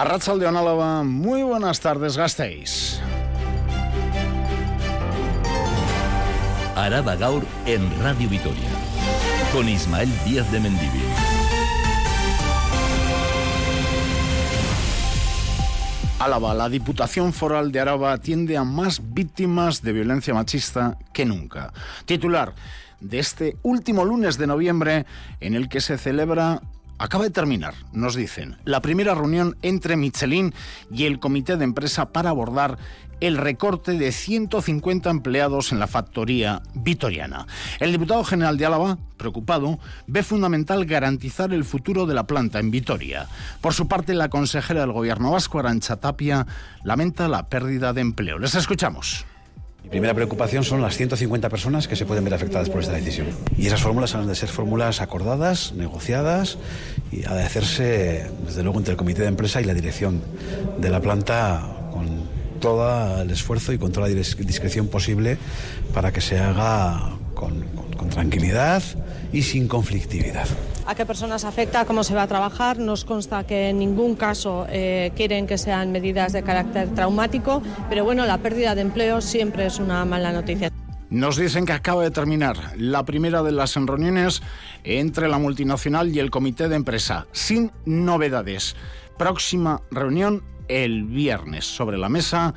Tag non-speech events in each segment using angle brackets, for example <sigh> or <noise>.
de Álava, muy buenas tardes, gastéis. Araba Gaur en Radio Vitoria, con Ismael Díaz de Mendivil. Álava, la Diputación Foral de Araba atiende a más víctimas de violencia machista que nunca. Titular de este último lunes de noviembre en el que se celebra Acaba de terminar, nos dicen, la primera reunión entre Michelin y el comité de empresa para abordar el recorte de 150 empleados en la factoría vitoriana. El diputado general de Álava, preocupado, ve fundamental garantizar el futuro de la planta en Vitoria. Por su parte, la consejera del gobierno vasco, Arancha Tapia, lamenta la pérdida de empleo. Les escuchamos. Mi primera preocupación son las 150 personas que se pueden ver afectadas por esta decisión. Y esas fórmulas han de ser fórmulas acordadas, negociadas y ha de hacerse, desde luego, entre el comité de empresa y la dirección de la planta con todo el esfuerzo y con toda la discreción posible para que se haga con, con tranquilidad y sin conflictividad a qué personas afecta, cómo se va a trabajar. Nos consta que en ningún caso eh, quieren que sean medidas de carácter traumático, pero bueno, la pérdida de empleo siempre es una mala noticia. Nos dicen que acaba de terminar la primera de las reuniones entre la multinacional y el comité de empresa, sin novedades. Próxima reunión el viernes sobre la mesa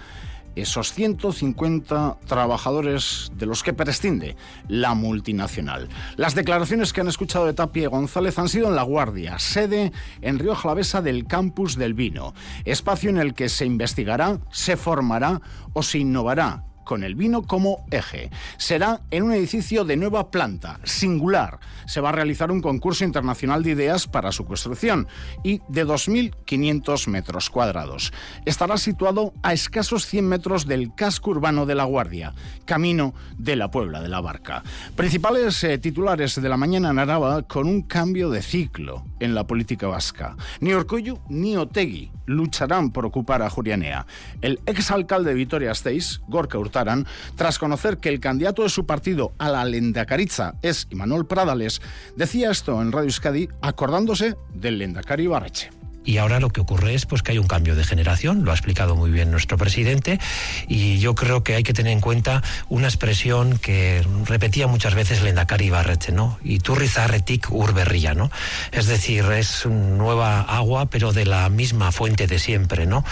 esos 150 trabajadores de los que prescinde la multinacional. Las declaraciones que han escuchado de Tapia y González han sido en La Guardia, sede en Río Jalavesa del Campus del Vino, espacio en el que se investigará, se formará o se innovará con el vino como eje. Será en un edificio de nueva planta, singular. Se va a realizar un concurso internacional de ideas para su construcción y de 2.500 metros cuadrados. Estará situado a escasos 100 metros del casco urbano de La Guardia, camino de la Puebla de la Barca. Principales eh, titulares de la mañana en Araba con un cambio de ciclo en la política vasca. Ni Orcoyu ni Otegui lucharán por ocupar a Jurianea. El exalcalde de Vitoria-Gasteiz, Gorka Hurtaran, tras conocer que el candidato de su partido a la Lendakariza es Imanol Pradales, decía esto en Radio Euskadi acordándose del Lendakari Barreche. Y ahora lo que ocurre es pues que hay un cambio de generación, lo ha explicado muy bien nuestro presidente, y yo creo que hay que tener en cuenta una expresión que repetía muchas veces Lendakari Barreche, ¿no? Y turrizarretik urberría, ¿no? Es decir, es nueva agua, pero de la misma fuente de siempre, ¿no?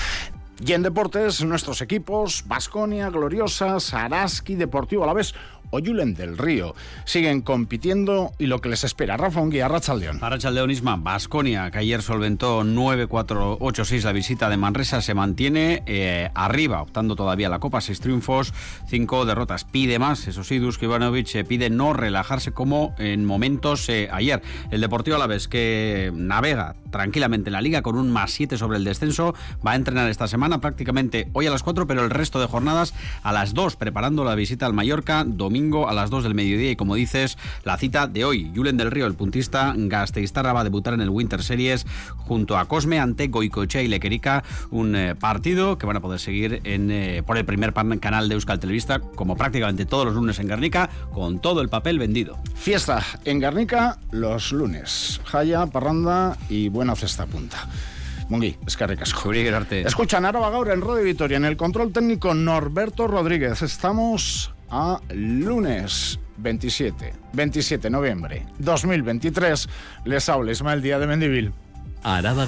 Y en deportes, nuestros equipos, Basconia, Gloriosa, Saraski, Deportivo a la vez o Julen del Río. Siguen compitiendo y lo que les espera. Rafa Unguía, Arrachaldeón. Arrachaldeón Isma, Basconia, que ayer solventó 9-4-8-6 la visita de Manresa, se mantiene eh, arriba, optando todavía la Copa, seis triunfos, cinco derrotas. Pide más, eso sí, Dusko Ivanovic eh, pide no relajarse como en momentos eh, ayer. El Deportivo a la vez que navega tranquilamente en la liga con un más 7 sobre el descenso, va a entrenar esta semana prácticamente hoy a las 4, pero el resto de jornadas a las 2, preparando la visita al Mallorca, domingo a las 2 del mediodía y como dices, la cita de hoy. Julen del Río, el puntista Gasteiztarra va a debutar en el Winter Series junto a Cosme ante Goicoechea y Lequerica, un eh, partido que van a poder seguir eh, por el primer canal de Euskal Televista, como prácticamente todos los lunes en Guernica, con todo el papel vendido. Fiesta en Guernica los lunes. Jaya, parranda y buena cesta punta. Mungi, es que Escuchan Araba Gaur en Radio Vitoria, en el control técnico Norberto Rodríguez. Estamos a lunes 27, 27 de noviembre 2023. Les habla Ismael Día de Mendivil. Araba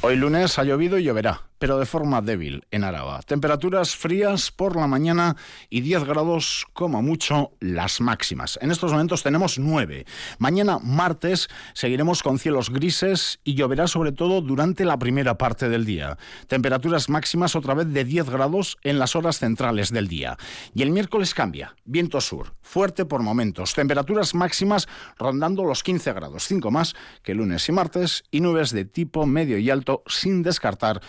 Hoy lunes ha llovido y lloverá pero de forma débil en Araba. Temperaturas frías por la mañana y 10 grados como mucho las máximas. En estos momentos tenemos 9. Mañana martes seguiremos con cielos grises y lloverá sobre todo durante la primera parte del día. Temperaturas máximas otra vez de 10 grados en las horas centrales del día. Y el miércoles cambia. Viento sur, fuerte por momentos. Temperaturas máximas rondando los 15 grados, 5 más que lunes y martes y nubes de tipo medio y alto sin descartar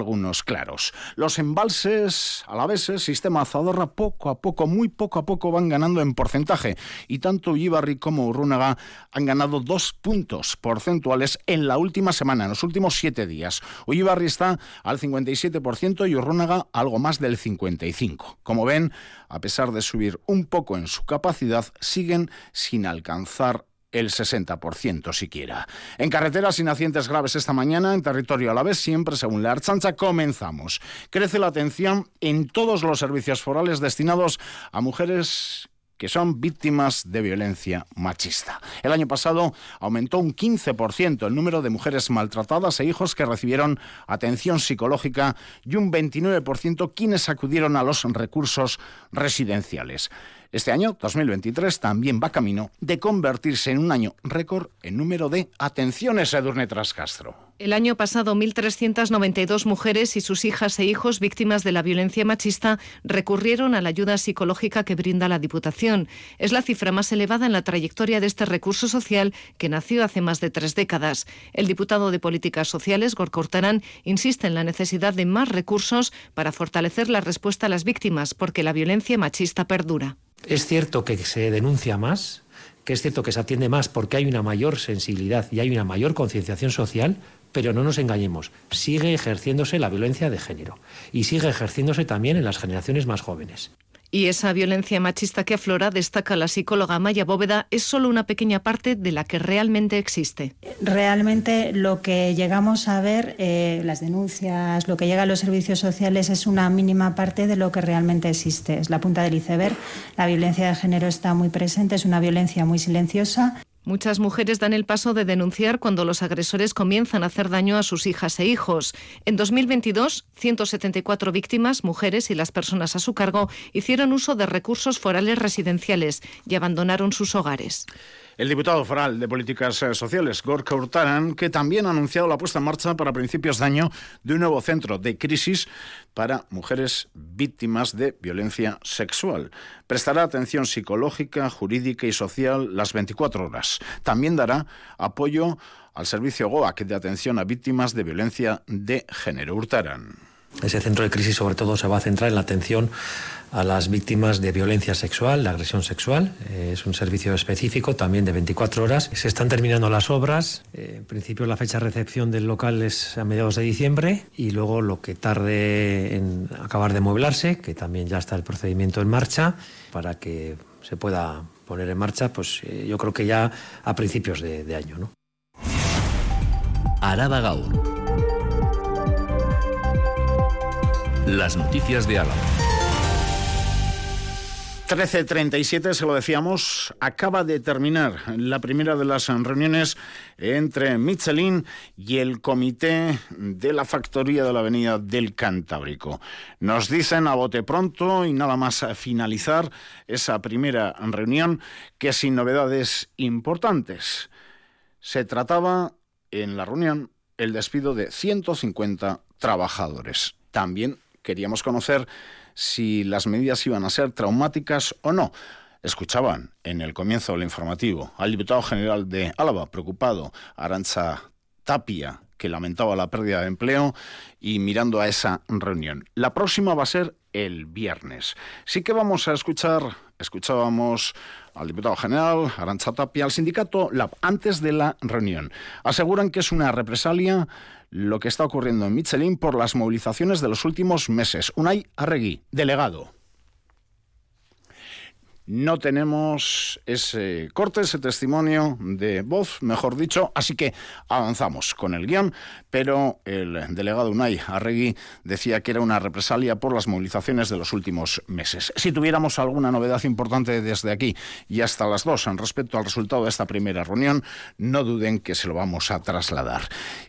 algunos claros. Los embalses a la vez, el sistema Zadorra, poco a poco, muy poco a poco van ganando en porcentaje. Y tanto Ibarri como Urrúnaga han ganado dos puntos porcentuales en la última semana, en los últimos siete días. Ibarri está al 57% y Urrúnaga algo más del 55%. Como ven, a pesar de subir un poco en su capacidad, siguen sin alcanzar el 60% siquiera. En carreteras sin accidentes graves esta mañana, en territorio a la vez, siempre según la Archancha, comenzamos. Crece la atención en todos los servicios forales destinados a mujeres que son víctimas de violencia machista. El año pasado aumentó un 15% el número de mujeres maltratadas e hijos que recibieron atención psicológica y un 29% quienes acudieron a los recursos residenciales. Este año, 2023, también va camino de convertirse en un año récord en número de atenciones a Edurne Trascastro. El año pasado, 1.392 mujeres y sus hijas e hijos víctimas de la violencia machista recurrieron a la ayuda psicológica que brinda la Diputación. Es la cifra más elevada en la trayectoria de este recurso social que nació hace más de tres décadas. El diputado de Políticas Sociales, Gorka insiste en la necesidad de más recursos para fortalecer la respuesta a las víctimas, porque la violencia machista perdura. Es cierto que se denuncia más, que es cierto que se atiende más porque hay una mayor sensibilidad y hay una mayor concienciación social, pero no nos engañemos, sigue ejerciéndose la violencia de género y sigue ejerciéndose también en las generaciones más jóvenes. Y esa violencia machista que aflora, destaca la psicóloga Maya Bóveda, es solo una pequeña parte de la que realmente existe. Realmente lo que llegamos a ver, eh, las denuncias, lo que llega a los servicios sociales es una mínima parte de lo que realmente existe. Es la punta del iceberg. La violencia de género está muy presente, es una violencia muy silenciosa. Muchas mujeres dan el paso de denunciar cuando los agresores comienzan a hacer daño a sus hijas e hijos. En 2022, 174 víctimas, mujeres y las personas a su cargo, hicieron uso de recursos forales residenciales y abandonaron sus hogares. El diputado foral de Políticas eh, Sociales, Gorka Hurtaran, que también ha anunciado la puesta en marcha para principios de año de un nuevo centro de crisis para mujeres víctimas de violencia sexual. Prestará atención psicológica, jurídica y social las 24 horas. También dará apoyo al servicio GOAC de atención a víctimas de violencia de género. Hurtaran. Ese centro de crisis sobre todo se va a centrar en la atención a las víctimas de violencia sexual, de agresión sexual. Eh, es un servicio específico también de 24 horas. Se están terminando las obras. Eh, en principio la fecha de recepción del local es a mediados de diciembre y luego lo que tarde en acabar de mueblarse, que también ya está el procedimiento en marcha para que se pueda poner en marcha, pues eh, yo creo que ya a principios de, año. ¿no? Araba Gaur. Las noticias de Álava. 13.37, se lo decíamos, acaba de terminar la primera de las reuniones entre Michelin y el comité de la factoría de la Avenida del Cantábrico. Nos dicen a bote pronto y nada más finalizar esa primera reunión que sin novedades importantes. Se trataba en la reunión el despido de 150 trabajadores. También queríamos conocer si las medidas iban a ser traumáticas o no. Escuchaban en el comienzo del informativo al diputado general de Álava, preocupado, Arancha Tapia, que lamentaba la pérdida de empleo, y mirando a esa reunión. La próxima va a ser el viernes. Sí que vamos a escuchar, escuchábamos al diputado general, Arancha Tapia, al sindicato LAB, antes de la reunión. Aseguran que es una represalia lo que está ocurriendo en Michelin por las movilizaciones de los últimos meses. Unai Arregui, delegado. No tenemos ese corte, ese testimonio de voz, mejor dicho, así que avanzamos con el guion, pero el delegado Unai Arregui decía que era una represalia por las movilizaciones de los últimos meses. Si tuviéramos alguna novedad importante desde aquí y hasta las dos en respecto al resultado de esta primera reunión, no duden que se lo vamos a trasladar.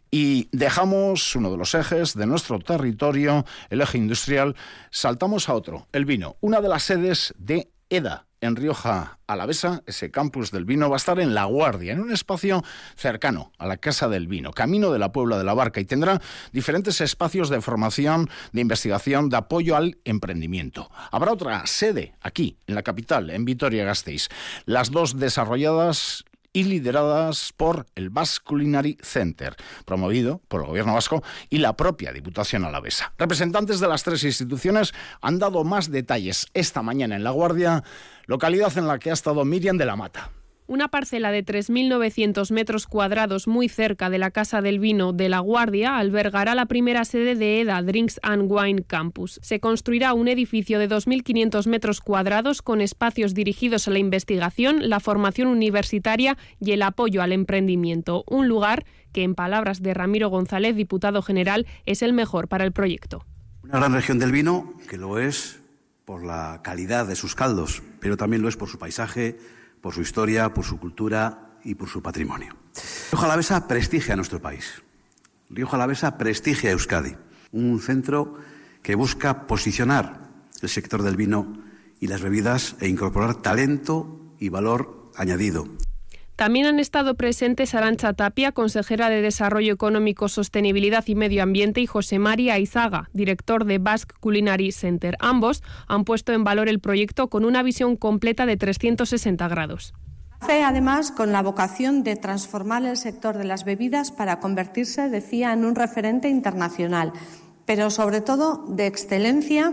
Y dejamos uno de los ejes de nuestro territorio, el eje industrial, saltamos a otro, el vino, una de las sedes de EDA, en Rioja Alavesa, ese campus del vino, va a estar en La Guardia, en un espacio cercano a la Casa del Vino, camino de la Puebla de la Barca, y tendrá diferentes espacios de formación, de investigación, de apoyo al emprendimiento. Habrá otra sede aquí, en la capital, en Vitoria-Gasteiz. Las dos desarrolladas y lideradas por el Basque Culinary Center, promovido por el Gobierno vasco y la propia Diputación Alavesa. Representantes de las tres instituciones han dado más detalles esta mañana en La Guardia, localidad en la que ha estado Miriam de la Mata. Una parcela de 3.900 metros cuadrados muy cerca de la Casa del Vino de La Guardia albergará la primera sede de EDA Drinks and Wine Campus. Se construirá un edificio de 2.500 metros cuadrados con espacios dirigidos a la investigación, la formación universitaria y el apoyo al emprendimiento. Un lugar que, en palabras de Ramiro González, diputado general, es el mejor para el proyecto. Una gran región del vino que lo es por la calidad de sus caldos, pero también lo es por su paisaje, por su historia, por su cultura y por su patrimonio. Rioja Alavesa prestigia a nuestro país. Rioja Alavesa prestigia a Euskadi, un centro que busca posicionar el sector del vino y las bebidas e incorporar talento y valor añadido. También han estado presentes Arancha Tapia, consejera de Desarrollo Económico, Sostenibilidad y Medio Ambiente, y José María Izaga, director de Basque Culinary Center. Ambos han puesto en valor el proyecto con una visión completa de 360 grados. Hace además con la vocación de transformar el sector de las bebidas para convertirse, decía, en un referente internacional, pero sobre todo de excelencia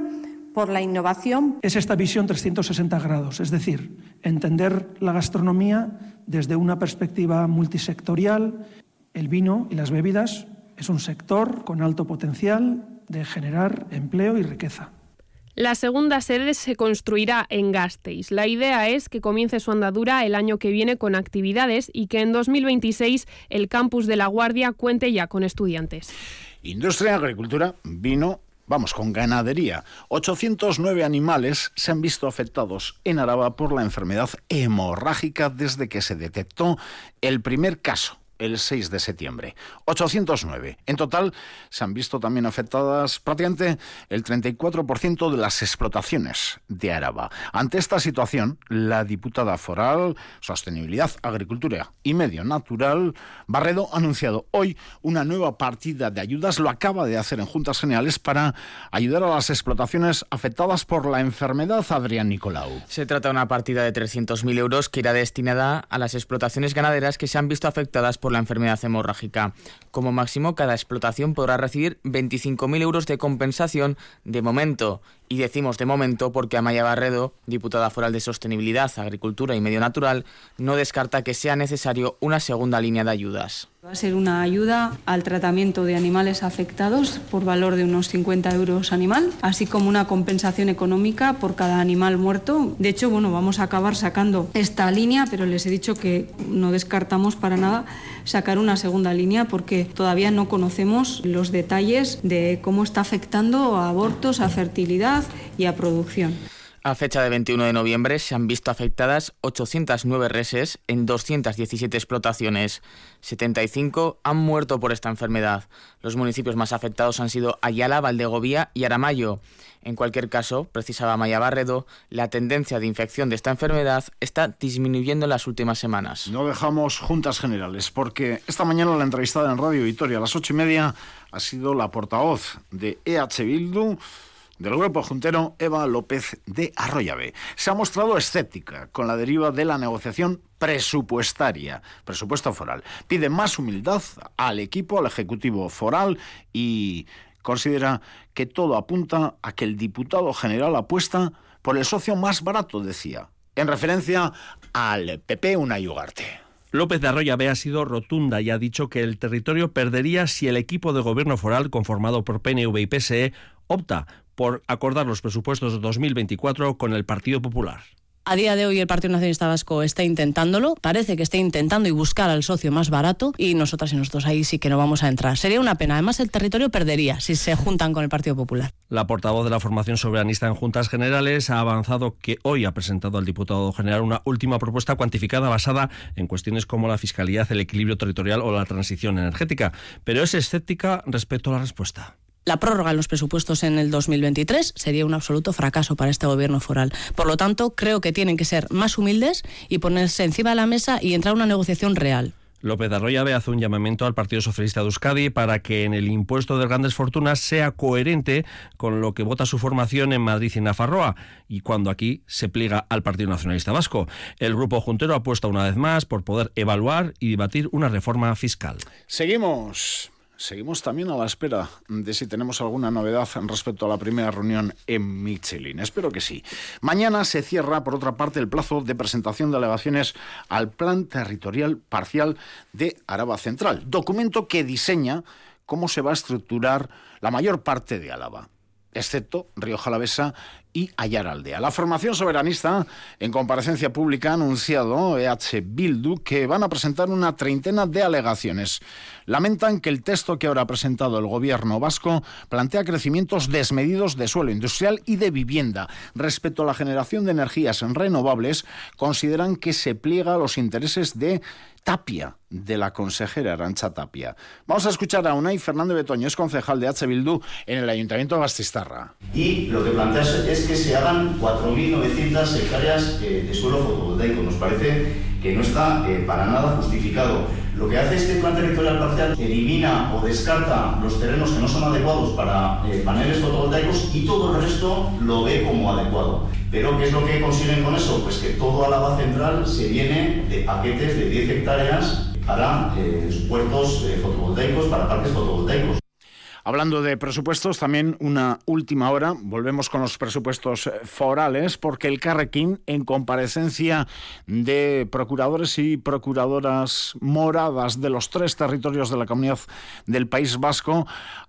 por la innovación. Es esta visión 360 grados, es decir, entender la gastronomía desde una perspectiva multisectorial. El vino y las bebidas es un sector con alto potencial de generar empleo y riqueza. La segunda sede se construirá en Gasteiz. La idea es que comience su andadura el año que viene con actividades y que en 2026 el campus de La Guardia cuente ya con estudiantes. Industria, agricultura, vino Vamos, con ganadería. 809 animales se han visto afectados en Araba por la enfermedad hemorrágica desde que se detectó el primer caso el 6 de septiembre. 809. En total se han visto también afectadas prácticamente el 34% de las explotaciones de Araba. Ante esta situación, la diputada foral, Sostenibilidad, Agricultura y Medio Natural, Barredo, ha anunciado hoy una nueva partida de ayudas. Lo acaba de hacer en Juntas Generales para ayudar a las explotaciones afectadas por la enfermedad. Adrián Nicolau. Se trata de una partida de 300.000 euros que irá destinada a las explotaciones ganaderas que se han visto afectadas por la enfermedad hemorrágica. Como máximo, cada explotación podrá recibir 25.000 euros de compensación de momento. Y decimos de momento porque Amaya Barredo, diputada foral de Sostenibilidad, Agricultura y Medio Natural, no descarta que sea necesario una segunda línea de ayudas. Va a ser una ayuda al tratamiento de animales afectados por valor de unos 50 euros animal, así como una compensación económica por cada animal muerto. De hecho, bueno, vamos a acabar sacando esta línea, pero les he dicho que no descartamos para nada sacar una segunda línea porque todavía no conocemos los detalles de cómo está afectando a abortos, a fertilidad y a producción. A fecha de 21 de noviembre se han visto afectadas 809 reses en 217 explotaciones. 75 han muerto por esta enfermedad. Los municipios más afectados han sido Ayala, Valdegovía y Aramayo. En cualquier caso, precisaba Maya Barredo, la tendencia de infección de esta enfermedad está disminuyendo en las últimas semanas. No dejamos juntas generales, porque esta mañana la entrevistada en Radio Victoria a las ocho y media ha sido la portavoz de EH Bildu del grupo juntero Eva López de Arroyave. Se ha mostrado escéptica con la deriva de la negociación presupuestaria, presupuesto foral. Pide más humildad al equipo, al Ejecutivo foral y considera que todo apunta a que el diputado general apuesta por el socio más barato, decía, en referencia al PP Una Ugarte. López de Arroyave ha sido rotunda y ha dicho que el territorio perdería si el equipo de gobierno foral conformado por PNV y PSE opta por acordar los presupuestos de 2024 con el Partido Popular. A día de hoy el Partido Nacionalista Vasco está intentándolo, parece que está intentando y buscar al socio más barato y nosotras y nosotros ahí sí que no vamos a entrar. Sería una pena. Además el territorio perdería si se juntan con el Partido Popular. La portavoz de la formación soberanista en Juntas Generales ha avanzado que hoy ha presentado al diputado general una última propuesta cuantificada basada en cuestiones como la fiscalidad, el equilibrio territorial o la transición energética, pero es escéptica respecto a la respuesta. La prórroga en los presupuestos en el 2023 sería un absoluto fracaso para este gobierno foral. Por lo tanto, creo que tienen que ser más humildes y ponerse encima de la mesa y entrar a una negociación real. López de Arroyave hace un llamamiento al Partido Socialista de Euskadi para que en el impuesto de grandes fortunas sea coherente con lo que vota su formación en Madrid y Nafarroa y cuando aquí se pliega al Partido Nacionalista Vasco. El grupo juntero apuesta una vez más por poder evaluar y debatir una reforma fiscal. Seguimos Seguimos también a la espera de si tenemos alguna novedad respecto a la primera reunión en Michelin. Espero que sí. Mañana se cierra, por otra parte, el plazo de presentación de alegaciones al Plan Territorial Parcial de Araba Central, documento que diseña cómo se va a estructurar la mayor parte de Álava excepto Río Jalavesa y Ayaraldea. La formación soberanista, en comparecencia pública, ha anunciado EH Bildu que van a presentar una treintena de alegaciones. Lamentan que el texto que ahora ha presentado el gobierno vasco plantea crecimientos desmedidos de suelo industrial y de vivienda. Respecto a la generación de energías renovables, consideran que se pliega a los intereses de Tapia, de la consejera Arancha Tapia. Vamos a escuchar a Unai Fernando Betoño, es concejal de H. Bildu en el Ayuntamiento de Bastistarra. Y lo que plantea es que se hagan 4.900 hectáreas eh, de suelo fotovoltaico. Nos parece que no está eh, para nada justificado. Lo que hace este plan territorial parcial elimina o descarta los terrenos que no son adecuados para eh, paneles fotovoltaicos y todo el resto lo ve como adecuado. Pero ¿qué es lo que consiguen con eso? Pues que todo Álava Central se viene de paquetes de 10 hectáreas para puertos fotovoltaicos, para parques fotovoltaicos. Hablando de presupuestos, también una última hora. Volvemos con los presupuestos eh, forales, porque el Carrequín, en comparecencia de procuradores y procuradoras moradas de los tres territorios de la comunidad del País Vasco,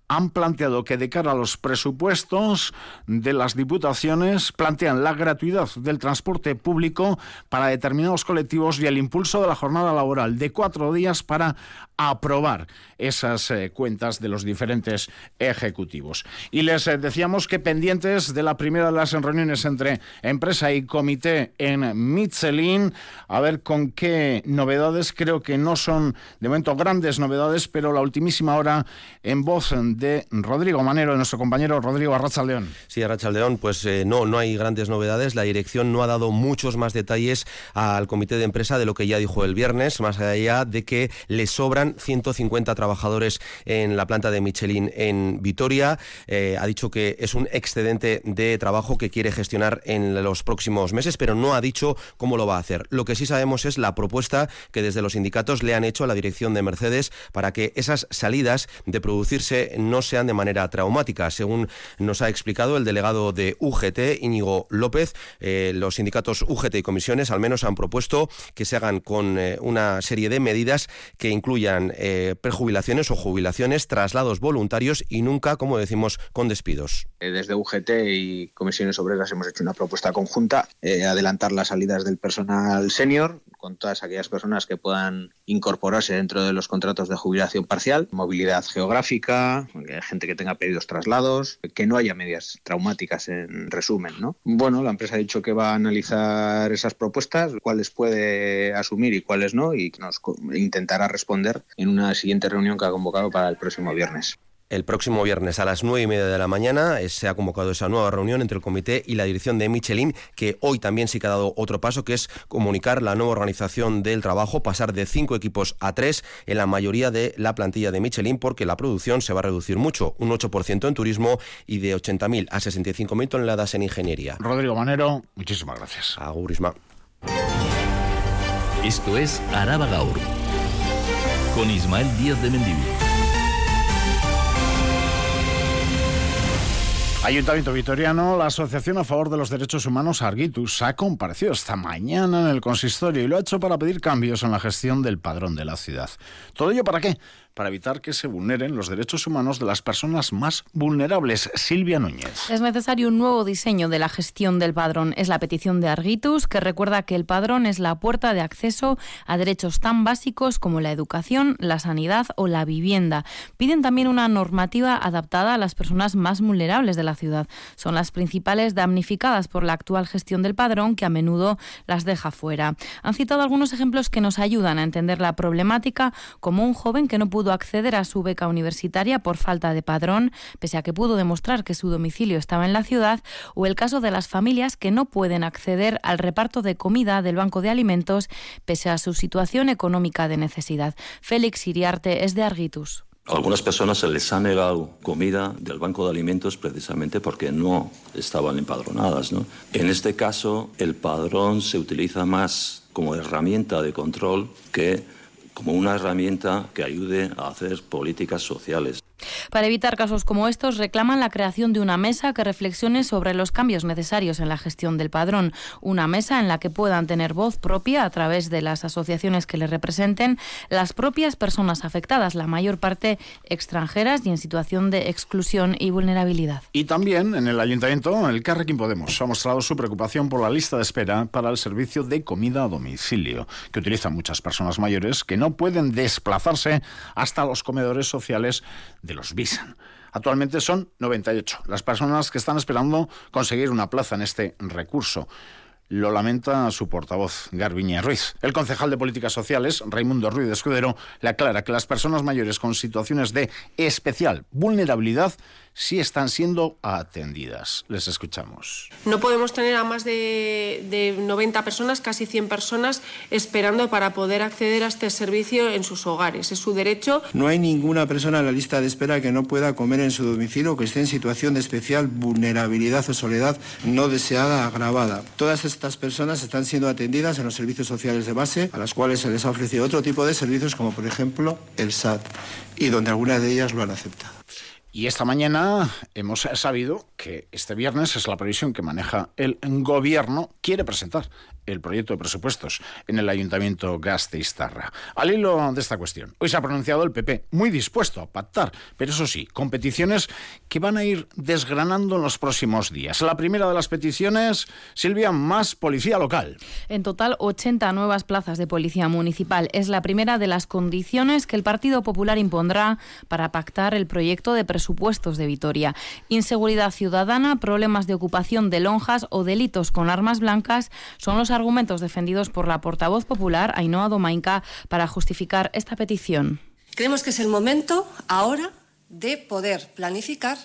han planteado que de cara a los presupuestos de las diputaciones plantean la gratuidad del transporte público para determinados colectivos y el impulso de la jornada laboral de cuatro días para aprobar esas eh, cuentas de los diferentes ejecutivos. Y les eh, decíamos que pendientes de la primera de las reuniones entre empresa y comité en Michelin, a ver con qué novedades, creo que no son de momento grandes novedades, pero la ultimísima hora en voz de Rodrigo Manero, de nuestro compañero Rodrigo Arrachaldeón. Sí, Arrachaldeón, pues eh, no, no hay grandes novedades. La dirección no ha dado muchos más detalles al comité de empresa de lo que ya dijo el viernes, más allá de que le sobran 150 trabajadores en la planta de Michelin en Vitoria. Eh, ha dicho que es un excedente de trabajo que quiere gestionar en los próximos meses, pero no ha dicho cómo lo va a hacer. Lo que sí sabemos es la propuesta que desde los sindicatos le han hecho a la dirección de Mercedes para que esas salidas de producirse no sean de manera traumática. Según nos ha explicado el delegado de UGT, Íñigo López, eh, los sindicatos UGT y comisiones al menos han propuesto que se hagan con eh, una serie de medidas que incluyan eh, prejubilaciones o jubilaciones, traslados voluntarios y nunca, como decimos, con despidos. Desde UGT y comisiones obreras hemos hecho una propuesta conjunta, adelantar las salidas del personal senior, con todas aquellas personas que puedan incorporarse dentro de los contratos de jubilación parcial, movilidad geográfica, gente que tenga pedidos traslados, que no haya medias traumáticas en resumen, ¿no? Bueno, la empresa ha dicho que va a analizar esas propuestas, cuáles puede asumir y cuáles no, y nos intentará responder en una siguiente reunión que ha convocado para el próximo viernes. El próximo viernes a las nueve y media de la mañana eh, se ha convocado esa nueva reunión entre el comité y la dirección de Michelin, que hoy también sí que ha dado otro paso, que es comunicar la nueva organización del trabajo, pasar de cinco equipos a tres en la mayoría de la plantilla de Michelin, porque la producción se va a reducir mucho, un 8% en turismo y de 80.000 a 65.000 toneladas en ingeniería. Rodrigo Manero, muchísimas gracias. Agurisma. Esto es Araba Gaur, con Ismael Díaz de Mendivil. Ayuntamiento Vitoriano, la Asociación a Favor de los Derechos Humanos Arguitus ha comparecido esta mañana en el consistorio y lo ha hecho para pedir cambios en la gestión del padrón de la ciudad. ¿Todo ello para qué? Para evitar que se vulneren los derechos humanos de las personas más vulnerables. Silvia Núñez. Es necesario un nuevo diseño de la gestión del padrón. Es la petición de Argitus, que recuerda que el padrón es la puerta de acceso a derechos tan básicos como la educación, la sanidad o la vivienda. Piden también una normativa adaptada a las personas más vulnerables de la ciudad. Son las principales damnificadas por la actual gestión del padrón, que a menudo las deja fuera. Han citado algunos ejemplos que nos ayudan a entender la problemática, como un joven que no pudo acceder a su beca universitaria por falta de padrón, pese a que pudo demostrar que su domicilio estaba en la ciudad, o el caso de las familias que no pueden acceder al reparto de comida del Banco de Alimentos, pese a su situación económica de necesidad. Félix Iriarte es de Argitus. Algunas personas se les ha negado comida del banco de alimentos precisamente porque no estaban empadronadas. En este caso, el padrón se utiliza más como herramienta de control que como una herramienta que ayude a hacer políticas sociales. Para evitar casos como estos, reclaman la creación de una mesa que reflexione sobre los cambios necesarios en la gestión del padrón. Una mesa en la que puedan tener voz propia a través de las asociaciones que les representen las propias personas afectadas, la mayor parte extranjeras y en situación de exclusión y vulnerabilidad. Y también en el ayuntamiento, el Carrequín Podemos ha mostrado su preocupación por la lista de espera para el servicio de comida a domicilio, que utilizan muchas personas mayores que no pueden desplazarse hasta los comedores sociales de los Visan. Actualmente son 98 las personas que están esperando conseguir una plaza en este recurso. Lo lamenta su portavoz, Garbiñe Ruiz. El concejal de Políticas Sociales, Raimundo Ruiz de Escudero, le aclara que las personas mayores con situaciones de especial vulnerabilidad sí están siendo atendidas. Les escuchamos. No podemos tener a más de, de, 90 personas, casi 100 personas, esperando para poder acceder a este servicio en sus hogares. Es su derecho. No hay ninguna persona en la lista de espera que no pueda comer en su domicilio o que esté en situación de especial vulnerabilidad o soledad no deseada agravada. Todas estas personas están siendo atendidas en los servicios sociales de base, a las cuales se les ha ofrecido otro tipo de servicios, como por ejemplo el SAT, y donde algunas de ellas lo han aceptado. Y esta mañana hemos sabido que este viernes es la previsión que maneja el gobierno, quiere presentar el proyecto de presupuestos en el Ayuntamiento Gasteiztarra. Al hilo de esta cuestión, hoy se ha pronunciado el PP, muy dispuesto a pactar, pero eso sí, con peticiones que van a ir desgranando en los próximos días. La primera de las peticiones, Silvia, más policía local. En total, 80 nuevas plazas de policía municipal. Es la primera de las condiciones que el Partido Popular impondrá para pactar el proyecto de presupuestos de Vitoria. Inseguridad ciudadana, problemas de ocupación de lonjas o delitos con armas blancas son los argumentos defendidos por la portavoz popular Ainhoa Domainca para justificar esta petición. Creemos que es el momento ahora de poder planificar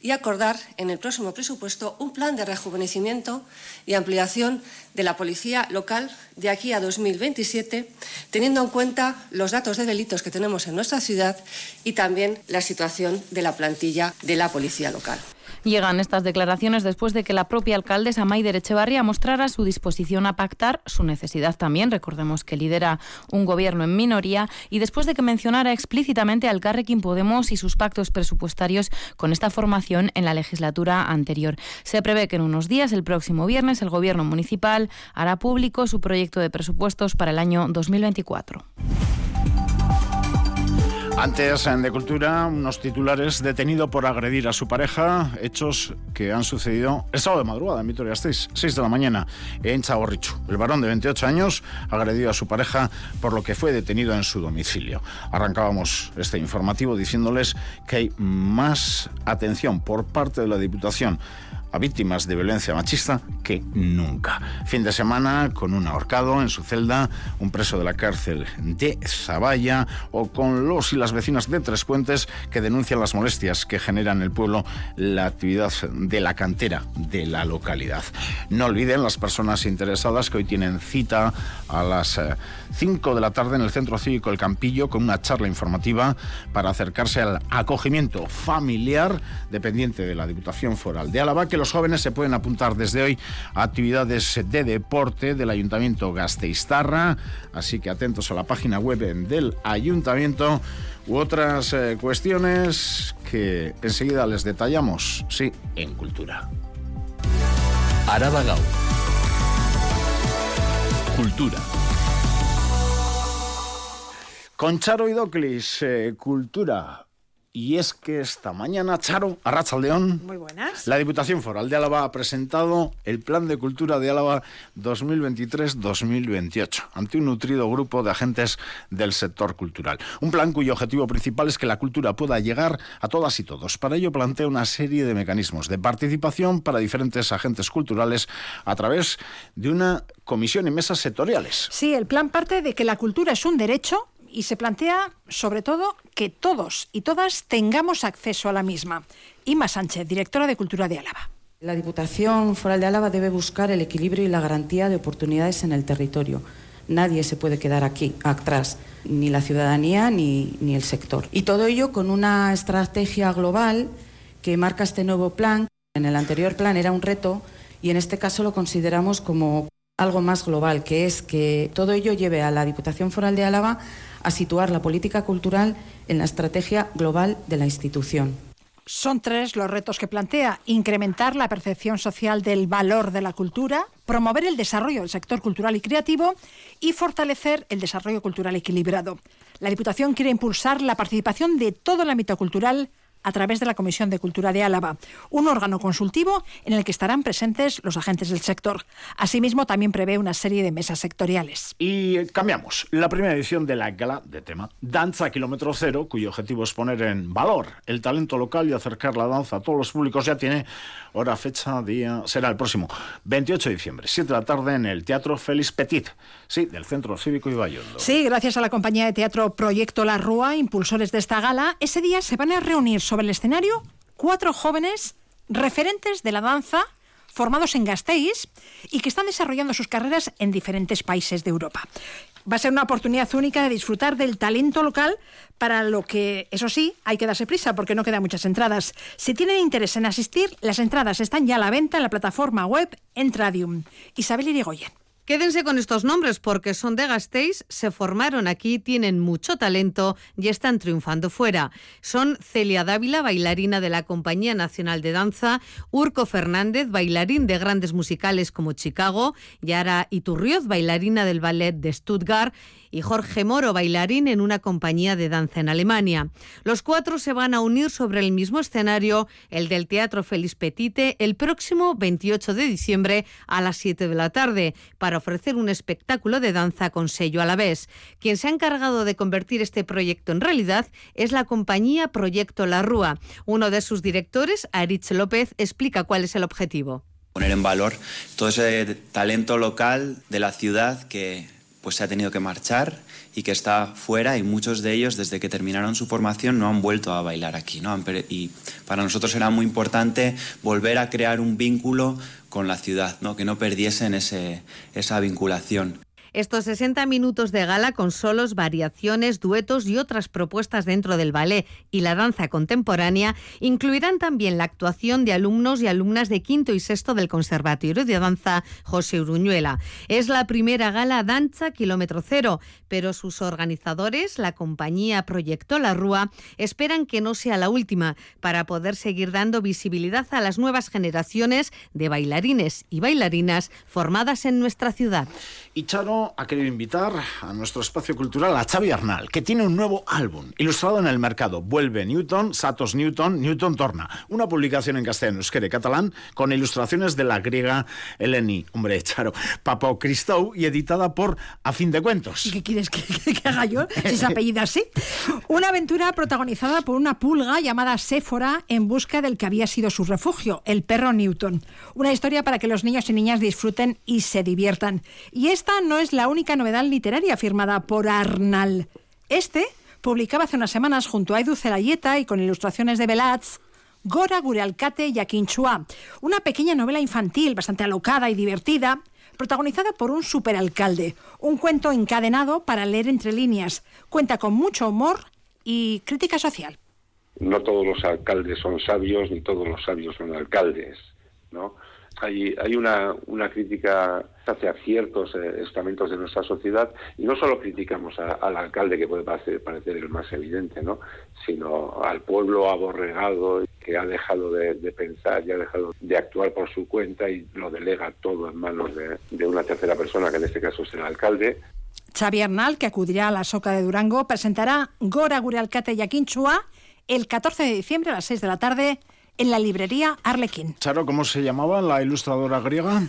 y acordar en el próximo presupuesto un plan de rejuvenecimiento y ampliación de la policía local de aquí a 2027, teniendo en cuenta los datos de delitos que tenemos en nuestra ciudad y también la situación de la plantilla de la policía local. Llegan estas declaraciones después de que la propia alcaldesa Maider Echevarría mostrara su disposición a pactar, su necesidad también, recordemos que lidera un gobierno en minoría, y después de que mencionara explícitamente al Carrequín Podemos y sus pactos presupuestarios con esta formación en la legislatura anterior. Se prevé que en unos días, el próximo viernes, el gobierno municipal hará público su proyecto de presupuestos para el año 2024. Antes de Cultura, unos titulares detenido por agredir a su pareja, hechos que han sucedido el sábado de madrugada en Vitoria 6, 6 de la mañana en Chaborrichu. El varón de 28 años agredió a su pareja por lo que fue detenido en su domicilio. Arrancábamos este informativo diciéndoles que hay más atención por parte de la Diputación a víctimas de violencia machista que nunca. Fin de semana con un ahorcado en su celda, un preso de la cárcel de Zavalla o con los y las vecinas de Tres Puentes que denuncian las molestias que genera en el pueblo la actividad de la cantera de la localidad. No olviden las personas interesadas que hoy tienen cita a las 5 eh, de la tarde en el Centro Cívico El Campillo con una charla informativa para acercarse al acogimiento familiar dependiente de la Diputación Foral de Álava que los jóvenes se pueden apuntar desde hoy a actividades de deporte del Ayuntamiento Gasteiztarra, así que atentos a la página web del Ayuntamiento u otras eh, cuestiones que enseguida les detallamos, sí, en cultura. Araba Cultura. Con Charo Idoclis, eh, Cultura. Y es que esta mañana, Charo, Arrachaldeón, Muy buenas. la Diputación Foral de Álava ha presentado el Plan de Cultura de Álava 2023-2028 ante un nutrido grupo de agentes del sector cultural. Un plan cuyo objetivo principal es que la cultura pueda llegar a todas y todos. Para ello plantea una serie de mecanismos de participación para diferentes agentes culturales a través de una comisión y mesas sectoriales. Sí, el plan parte de que la cultura es un derecho y se plantea, sobre todo, que todos y todas tengamos acceso a la misma. Ima Sánchez, directora de Cultura de Álava. La Diputación Foral de Álava debe buscar el equilibrio y la garantía de oportunidades en el territorio. Nadie se puede quedar aquí, atrás, ni la ciudadanía ni, ni el sector. Y todo ello con una estrategia global que marca este nuevo plan. En el anterior plan era un reto y en este caso lo consideramos como algo más global, que es que todo ello lleve a la Diputación Foral de Álava a situar la política cultural en la estrategia global de la institución. Son tres los retos que plantea. Incrementar la percepción social del valor de la cultura, promover el desarrollo del sector cultural y creativo y fortalecer el desarrollo cultural equilibrado. La Diputación quiere impulsar la participación de todo el ámbito cultural a través de la Comisión de Cultura de Álava, un órgano consultivo en el que estarán presentes los agentes del sector. Asimismo, también prevé una serie de mesas sectoriales. Y cambiamos. La primera edición de la gala de tema Danza Kilómetro Cero, cuyo objetivo es poner en valor el talento local y acercar la danza a todos los públicos, ya tiene hora, fecha, día. Será el próximo 28 de diciembre, 7 de la tarde, en el Teatro Félix Petit, sí, del Centro Cívico Ibayondo. Sí, gracias a la compañía de teatro Proyecto La Rúa, impulsores de esta gala, ese día se van a reunir sobre el escenario cuatro jóvenes referentes de la danza formados en Gasteiz y que están desarrollando sus carreras en diferentes países de Europa. Va a ser una oportunidad única de disfrutar del talento local para lo que, eso sí, hay que darse prisa porque no quedan muchas entradas. Si tienen interés en asistir, las entradas están ya a la venta en la plataforma web Entradium. Isabel Irigoyen. Quédense con estos nombres porque son de Gasteiz, se formaron aquí, tienen mucho talento y están triunfando fuera. Son Celia Dávila, bailarina de la Compañía Nacional de Danza, Urco Fernández, bailarín de grandes musicales como Chicago, Yara Iturrioz, bailarina del ballet de Stuttgart y Jorge Moro, bailarín en una compañía de danza en Alemania. Los cuatro se van a unir sobre el mismo escenario, el del Teatro Félix Petite, el próximo 28 de diciembre a las 7 de la tarde, para ofrecer un espectáculo de danza con sello a la vez. Quien se ha encargado de convertir este proyecto en realidad es la compañía Proyecto La Rúa. Uno de sus directores, Aritz López, explica cuál es el objetivo. Poner en valor todo ese talento local de la ciudad que pues se ha tenido que marchar y que está fuera y muchos de ellos desde que terminaron su formación no han vuelto a bailar aquí. ¿no? Y para nosotros era muy importante volver a crear un vínculo con la ciudad, ¿no? que no perdiesen ese, esa vinculación. Estos 60 minutos de gala con solos, variaciones, duetos y otras propuestas dentro del ballet y la danza contemporánea incluirán también la actuación de alumnos y alumnas de quinto y sexto del Conservatorio de Danza José Uruñuela. Es la primera gala Danza Kilómetro Cero, pero sus organizadores, la compañía Proyecto La Rúa, esperan que no sea la última para poder seguir dando visibilidad a las nuevas generaciones de bailarines y bailarinas formadas en nuestra ciudad. Ha querido invitar a nuestro espacio cultural a Xavi Arnal, que tiene un nuevo álbum ilustrado en el mercado. Vuelve Newton, Satos Newton, Newton torna. Una publicación en castellano, euskera catalán, con ilustraciones de la griega Eleni, hombre, Charo, Papo Cristou, y editada por A Fin de Cuentos. ¿Y qué quieres que, haga yo si se apellida así? Una aventura protagonizada por una pulga llamada Séfora en busca del que había sido su refugio, el perro Newton. Una historia para que los niños y niñas disfruten y se diviertan. Y es esta no es la única novedad literaria firmada por Arnal. Este publicaba hace unas semanas junto a Edu Celayeta y con ilustraciones de Belats Gora Gurealcate y Aquinchua, una pequeña novela infantil bastante alocada y divertida, protagonizada por un superalcalde, un cuento encadenado para leer entre líneas, cuenta con mucho humor y crítica social. No todos los alcaldes son sabios, ni todos los sabios son alcaldes, ¿no? Hay, hay una, crítica hacia ciertos eh, estamentos de nuestra sociedad y no solo criticamos al alcalde que puede parecer, el más evidente, ¿no? sino al pueblo aborregado que ha dejado de, pensar y ha dejado de actuar por su cuenta y lo delega todo en manos de, una tercera persona que en este caso es el alcalde. Xavi Arnal, que acudirá a la Soca de Durango, presentará Gora Gurealcate y Aquinchua el 14 de diciembre a las 6 de la tarde en la librería Arlequín. Charo, ¿cómo se llamaba la ilustradora griega?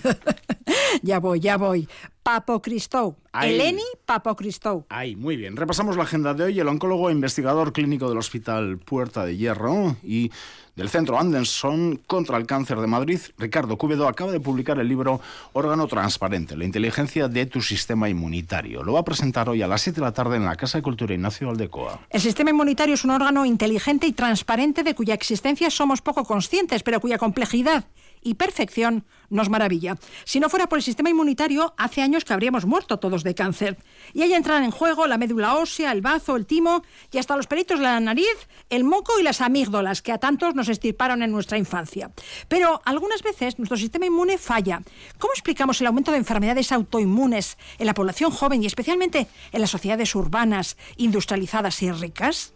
<laughs> ya voy, ya voy. Papo Cristou. Eleni Papo Cristou. Ay, muy bien. Repasamos la agenda de hoy. El oncólogo e investigador clínico del Hospital Puerta de Hierro y del Centro Anderson contra el Cáncer de Madrid, Ricardo Cúbedo, acaba de publicar el libro Órgano Transparente, la inteligencia de tu sistema inmunitario. Lo va a presentar hoy a las 7 de la tarde en la Casa de Cultura Ignacio Aldecoa. El sistema inmunitario es un órgano inteligente y transparente de cuya existencia somos poco conscientes, pero cuya complejidad y perfección nos maravilla. Si no fuera por el sistema inmunitario, hace años que habríamos muerto todos de cáncer. Y ahí entran en juego la médula ósea, el bazo, el timo y hasta los peritos de la nariz, el moco y las amígdalas que a tantos nos estirparon en nuestra infancia. Pero algunas veces nuestro sistema inmune falla. ¿Cómo explicamos el aumento de enfermedades autoinmunes en la población joven y especialmente en las sociedades urbanas, industrializadas y ricas?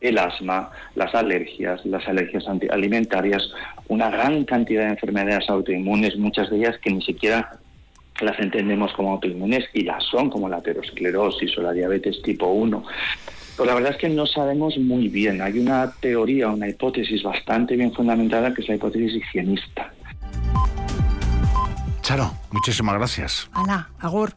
el asma, las alergias, las alergias alimentarias, una gran cantidad de enfermedades autoinmunes, muchas de ellas que ni siquiera las entendemos como autoinmunes y las son, como la aterosclerosis o la diabetes tipo 1. Pero la verdad es que no sabemos muy bien. Hay una teoría, una hipótesis bastante bien fundamentada que es la hipótesis higienista. Charo, muchísimas gracias. Hola, Agor.